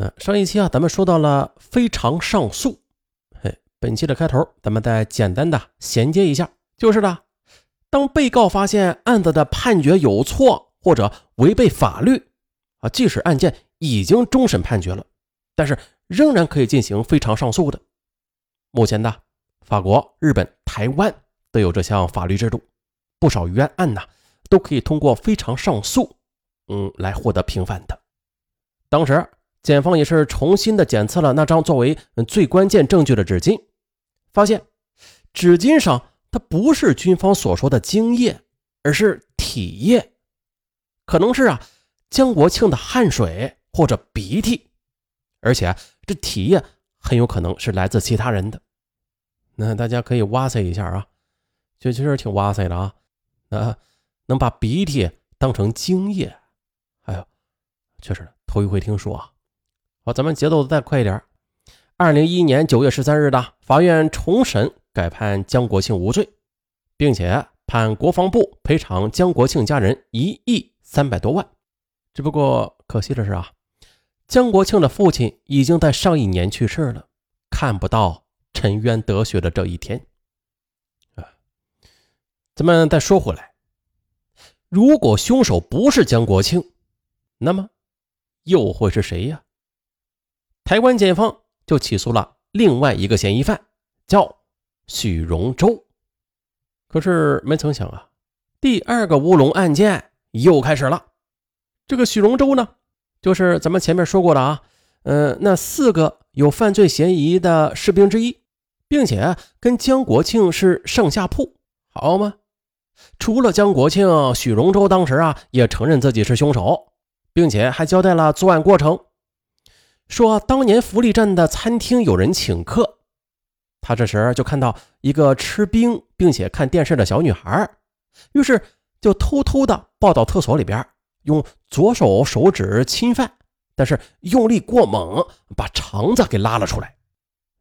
那上一期啊，咱们说到了非常上诉，嘿，本期的开头咱们再简单的衔接一下，就是的，当被告发现案子的判决有错或者违背法律啊，即使案件已经终审判决了，但是仍然可以进行非常上诉的。目前呢，法国、日本、台湾都有这项法律制度，不少冤案呢都可以通过非常上诉，嗯，来获得平反的。当时。检方也是重新的检测了那张作为最关键证据的纸巾，发现纸巾上它不是军方所说的精液，而是体液，可能是啊江国庆的汗水或者鼻涕，而且这体液很有可能是来自其他人的。那大家可以哇塞一下啊，这其实挺哇塞的啊，啊能把鼻涕当成精液，哎呦，确实头一回听说啊。咱们节奏再快一点。二零一一年九月十三日的法院重审改判江国庆无罪，并且判国防部赔偿江国庆家人一亿三百多万。只不过可惜的是啊，江国庆的父亲已经在上一年去世了，看不到沉冤得雪的这一天。啊，咱们再说回来，如果凶手不是江国庆，那么又会是谁呀？台湾检方就起诉了另外一个嫌疑犯，叫许荣洲。可是没曾想啊，第二个乌龙案件又开始了。这个许荣洲呢，就是咱们前面说过的啊，嗯，那四个有犯罪嫌疑的士兵之一，并且跟江国庆是上下铺，好吗？除了江国庆，许荣洲当时啊也承认自己是凶手，并且还交代了作案过程。说当年福利站的餐厅有人请客，他这时就看到一个吃冰并且看电视的小女孩，于是就偷偷的抱到厕所里边，用左手手指侵犯，但是用力过猛，把肠子给拉了出来。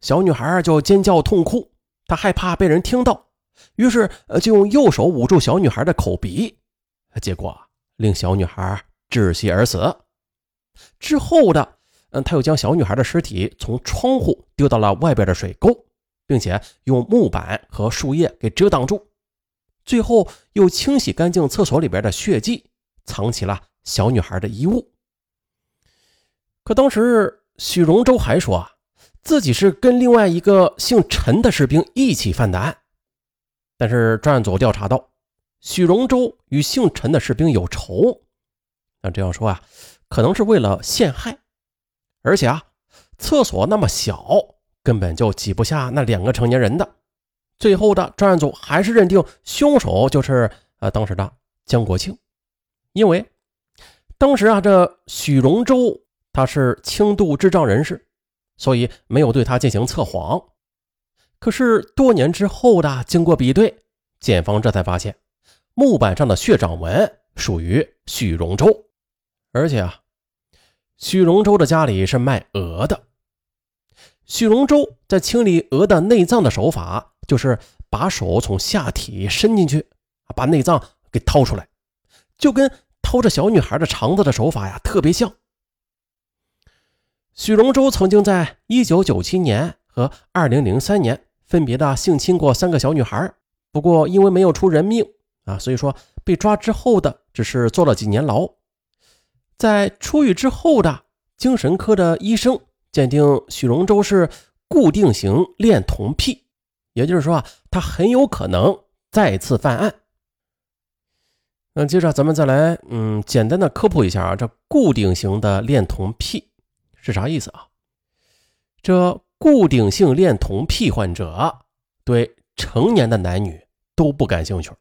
小女孩就尖叫痛哭，她害怕被人听到，于是就用右手捂住小女孩的口鼻，结果令小女孩窒息而死。之后的。嗯，他又将小女孩的尸体从窗户丢到了外边的水沟，并且用木板和树叶给遮挡住，最后又清洗干净厕所里边的血迹，藏起了小女孩的衣物。可当时许荣洲还说啊，自己是跟另外一个姓陈的士兵一起犯的案，但是专案组调查到，许荣洲与姓陈的士兵有仇，那这样说啊，可能是为了陷害。而且啊，厕所那么小，根本就挤不下那两个成年人的。最后的专案组还是认定凶手就是呃当时的江国庆，因为当时啊这许荣洲他是轻度智障人士，所以没有对他进行测谎。可是多年之后的经过比对，检方这才发现木板上的血掌纹属于许荣洲，而且啊。许荣洲的家里是卖鹅的。许荣洲在清理鹅的内脏的手法，就是把手从下体伸进去，把内脏给掏出来，就跟掏着小女孩的肠子的手法呀特别像。许荣洲曾经在1997年和2003年分别的性侵过三个小女孩，不过因为没有出人命啊，所以说被抓之后的只是坐了几年牢。在出狱之后的精神科的医生鉴定许荣洲是固定型恋童癖，也就是说啊，他很有可能再次犯案。那接着咱们再来，嗯，简单的科普一下啊，这固定型的恋童癖是啥意思啊？这固定性恋童癖患者对成年的男女都不感兴趣，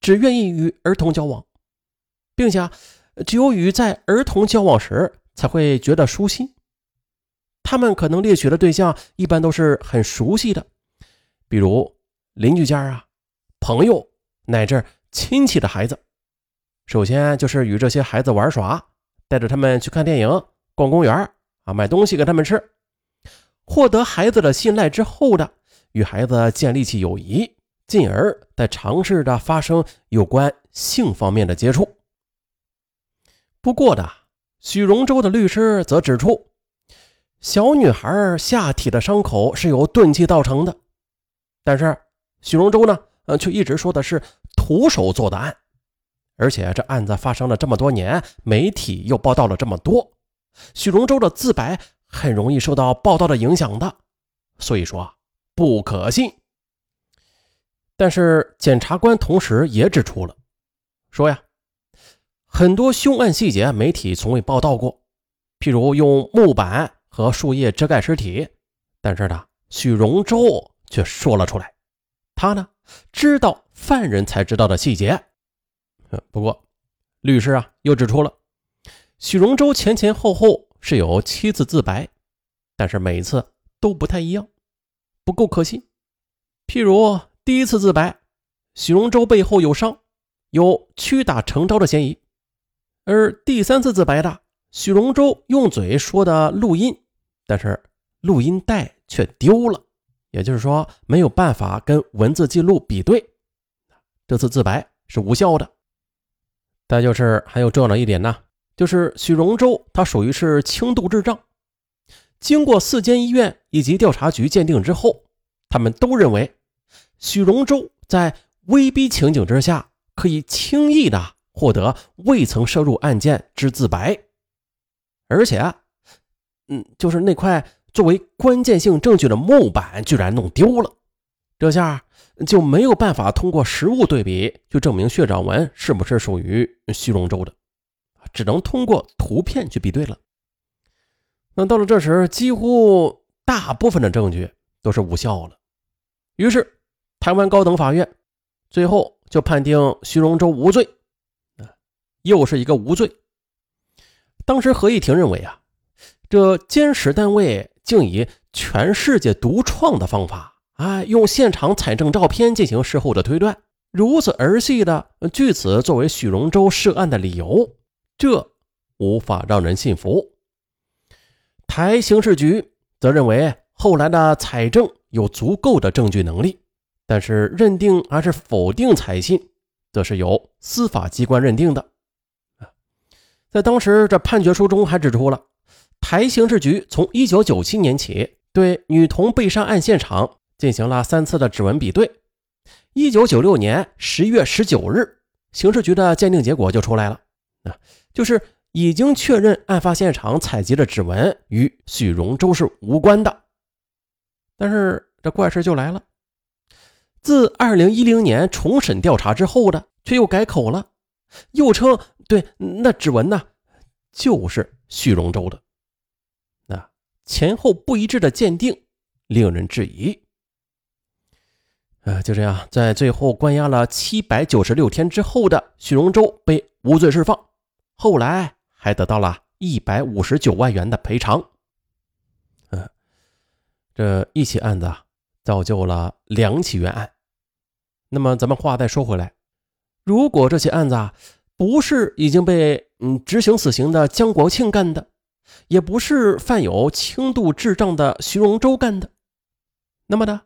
只愿意与儿童交往，并且。只有与在儿童交往时才会觉得舒心。他们可能猎取的对象一般都是很熟悉的，比如邻居家啊、朋友乃至亲戚的孩子。首先就是与这些孩子玩耍，带着他们去看电影、逛公园啊，买东西给他们吃。获得孩子的信赖之后的，与孩子建立起友谊，进而再尝试着发生有关性方面的接触。不过的，许荣洲的律师则指出，小女孩下体的伤口是由钝器造成的，但是许荣洲呢，呃，却一直说的是徒手做的案，而且这案子发生了这么多年，媒体又报道了这么多，许荣洲的自白很容易受到报道的影响的，所以说不可信。但是检察官同时也指出了，说呀，很多凶案细节媒体从未报道过，譬如用木板和树叶遮盖尸体，但是呢，许荣洲却说了出来，他呢知道犯人才知道的细节。不过，律师啊又指出了，许荣洲前前后后是有七次自白，但是每次都不太一样，不够可信。譬如。第一次自白，许荣洲背后有伤，有屈打成招的嫌疑；而第三次自白的许荣洲用嘴说的录音，但是录音带却丢了，也就是说没有办法跟文字记录比对，这次自白是无效的。再就是还有重要的一点呢，就是许荣洲他属于是轻度智障，经过四间医院以及调查局鉴定之后，他们都认为。许荣洲在威逼情景之下，可以轻易的获得未曾涉入案件之自白，而且啊，嗯，就是那块作为关键性证据的木板居然弄丢了，这下就没有办法通过实物对比去证明血掌纹是不是属于徐荣洲的，只能通过图片去比对了。那到了这时，几乎大部分的证据都是无效了，于是。台湾高等法院最后就判定徐荣洲无罪，又是一个无罪。当时合议庭认为啊，这监视单位竟以全世界独创的方法，啊，用现场采证照片进行事后的推断，如此儿戏的据此作为许荣洲涉案的理由，这无法让人信服。台刑事局则认为后来的采证有足够的证据能力。但是认定还是否定采信，则是由司法机关认定的。在当时这判决书中还指出了，台刑事局从一九九七年起对女童被杀案现场进行了三次的指纹比对。一九九六年十月十九日，刑事局的鉴定结果就出来了，啊，就是已经确认案发现场采集的指纹与许荣洲是无关的。但是这怪事就来了。自二零一零年重审调查之后的，却又改口了，又称对那指纹呢，就是许荣洲的。那前后不一致的鉴定，令人质疑。啊，就这样，在最后关押了七百九十六天之后的许荣洲被无罪释放，后来还得到了一百五十九万元的赔偿。嗯，这一起案子啊。造就了两起冤案。那么，咱们话再说回来，如果这起案子啊，不是已经被嗯执行死刑的江国庆干的，也不是犯有轻度智障的徐荣洲干的，那么呢，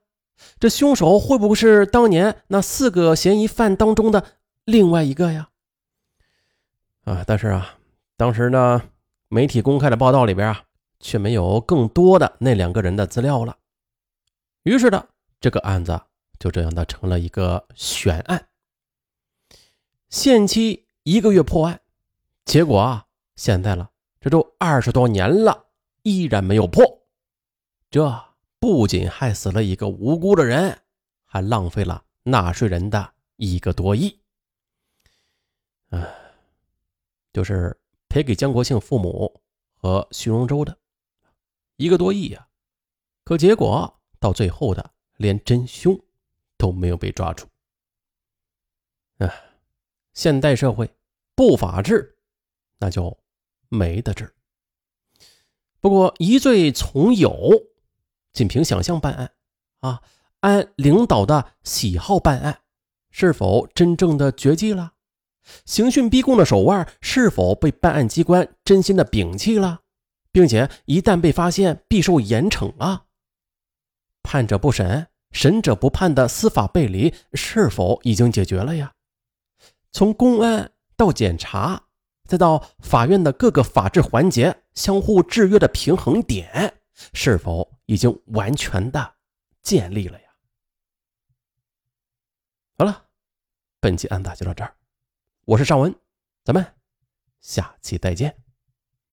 这凶手会不会是当年那四个嫌疑犯当中的另外一个呀？啊，但是啊，当时呢，媒体公开的报道里边啊，却没有更多的那两个人的资料了。于是呢这个案子就这样的成了一个悬案，限期一个月破案，结果啊，现在了，这都二十多年了，依然没有破，这不仅害死了一个无辜的人，还浪费了纳税人的一个多亿，唉，就是赔给江国庆父母和徐荣洲的一个多亿呀，可结果。到最后的连真凶都没有被抓住。哎，现代社会不法治，那就没得治。不过疑罪从有，仅凭想象办案啊，按领导的喜好办案，是否真正的绝迹了？刑讯逼供的手腕是否被办案机关真心的摒弃了，并且一旦被发现，必受严惩啊？判者不审，审者不判的司法背离是否已经解决了呀？从公安到检察，再到法院的各个法治环节相互制约的平衡点，是否已经完全的建立了呀？好了，本期案子就到这儿，我是尚文，咱们下期再见。